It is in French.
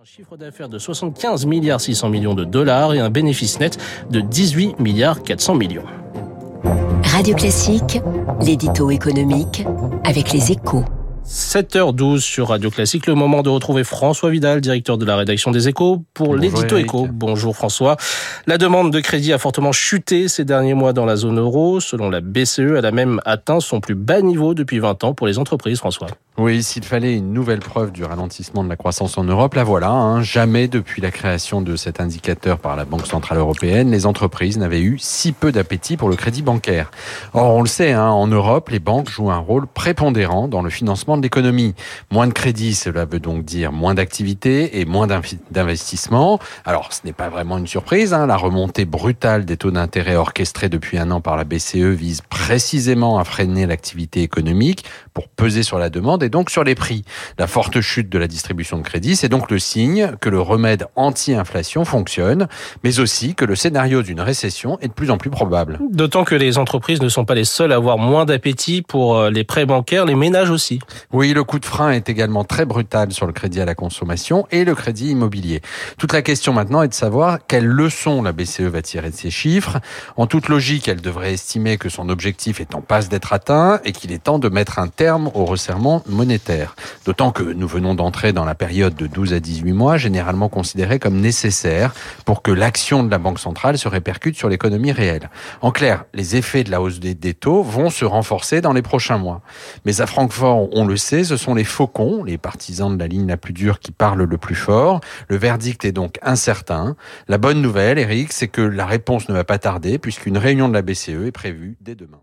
Un chiffre d'affaires de 75 milliards 600 millions de dollars et un bénéfice net de 18 milliards 400 millions. Radio Classique, l'édito économique avec les échos. 7h12 sur Radio Classique, le moment de retrouver François Vidal, directeur de la rédaction des Échos, pour l'édito Écho. Bonjour François. La demande de crédit a fortement chuté ces derniers mois dans la zone euro. Selon la BCE, elle a même atteint son plus bas niveau depuis 20 ans pour les entreprises, François. Oui, s'il fallait une nouvelle preuve du ralentissement de la croissance en Europe, la voilà. Hein. Jamais depuis la création de cet indicateur par la Banque Centrale Européenne, les entreprises n'avaient eu si peu d'appétit pour le crédit bancaire. Or, on le sait, hein, en Europe, les banques jouent un rôle prépondérant dans le financement de l'économie. Moins de crédit, cela veut donc dire moins d'activité et moins d'investissement. Alors, ce n'est pas vraiment une surprise. Hein. La remontée brutale des taux d'intérêt orchestrés depuis un an par la BCE vise précisément à freiner l'activité économique pour peser sur la demande et donc sur les prix. La forte chute de la distribution de crédit, c'est donc le signe que le remède anti-inflation fonctionne, mais aussi que le scénario d'une récession est de plus en plus probable. D'autant que les entreprises ne sont pas les seules à avoir moins d'appétit pour euh, les prêts bancaires, les ménages aussi. Oui, le coup de frein est également très brutal sur le crédit à la consommation et le crédit immobilier. Toute la question maintenant est de savoir quelles leçons la BCE va tirer de ces chiffres. En toute logique, elle devrait estimer que son objectif est en passe d'être atteint et qu'il est temps de mettre un terme au resserrement monétaire. D'autant que nous venons d'entrer dans la période de 12 à 18 mois, généralement considérée comme nécessaire pour que l'action de la Banque centrale se répercute sur l'économie réelle. En clair, les effets de la hausse des, taux vont se renforcer dans les prochains mois. Mais à Francfort, on ce sont les faucons, les partisans de la ligne la plus dure qui parlent le plus fort. Le verdict est donc incertain. La bonne nouvelle, Eric, c'est que la réponse ne va pas tarder puisqu'une réunion de la BCE est prévue dès demain.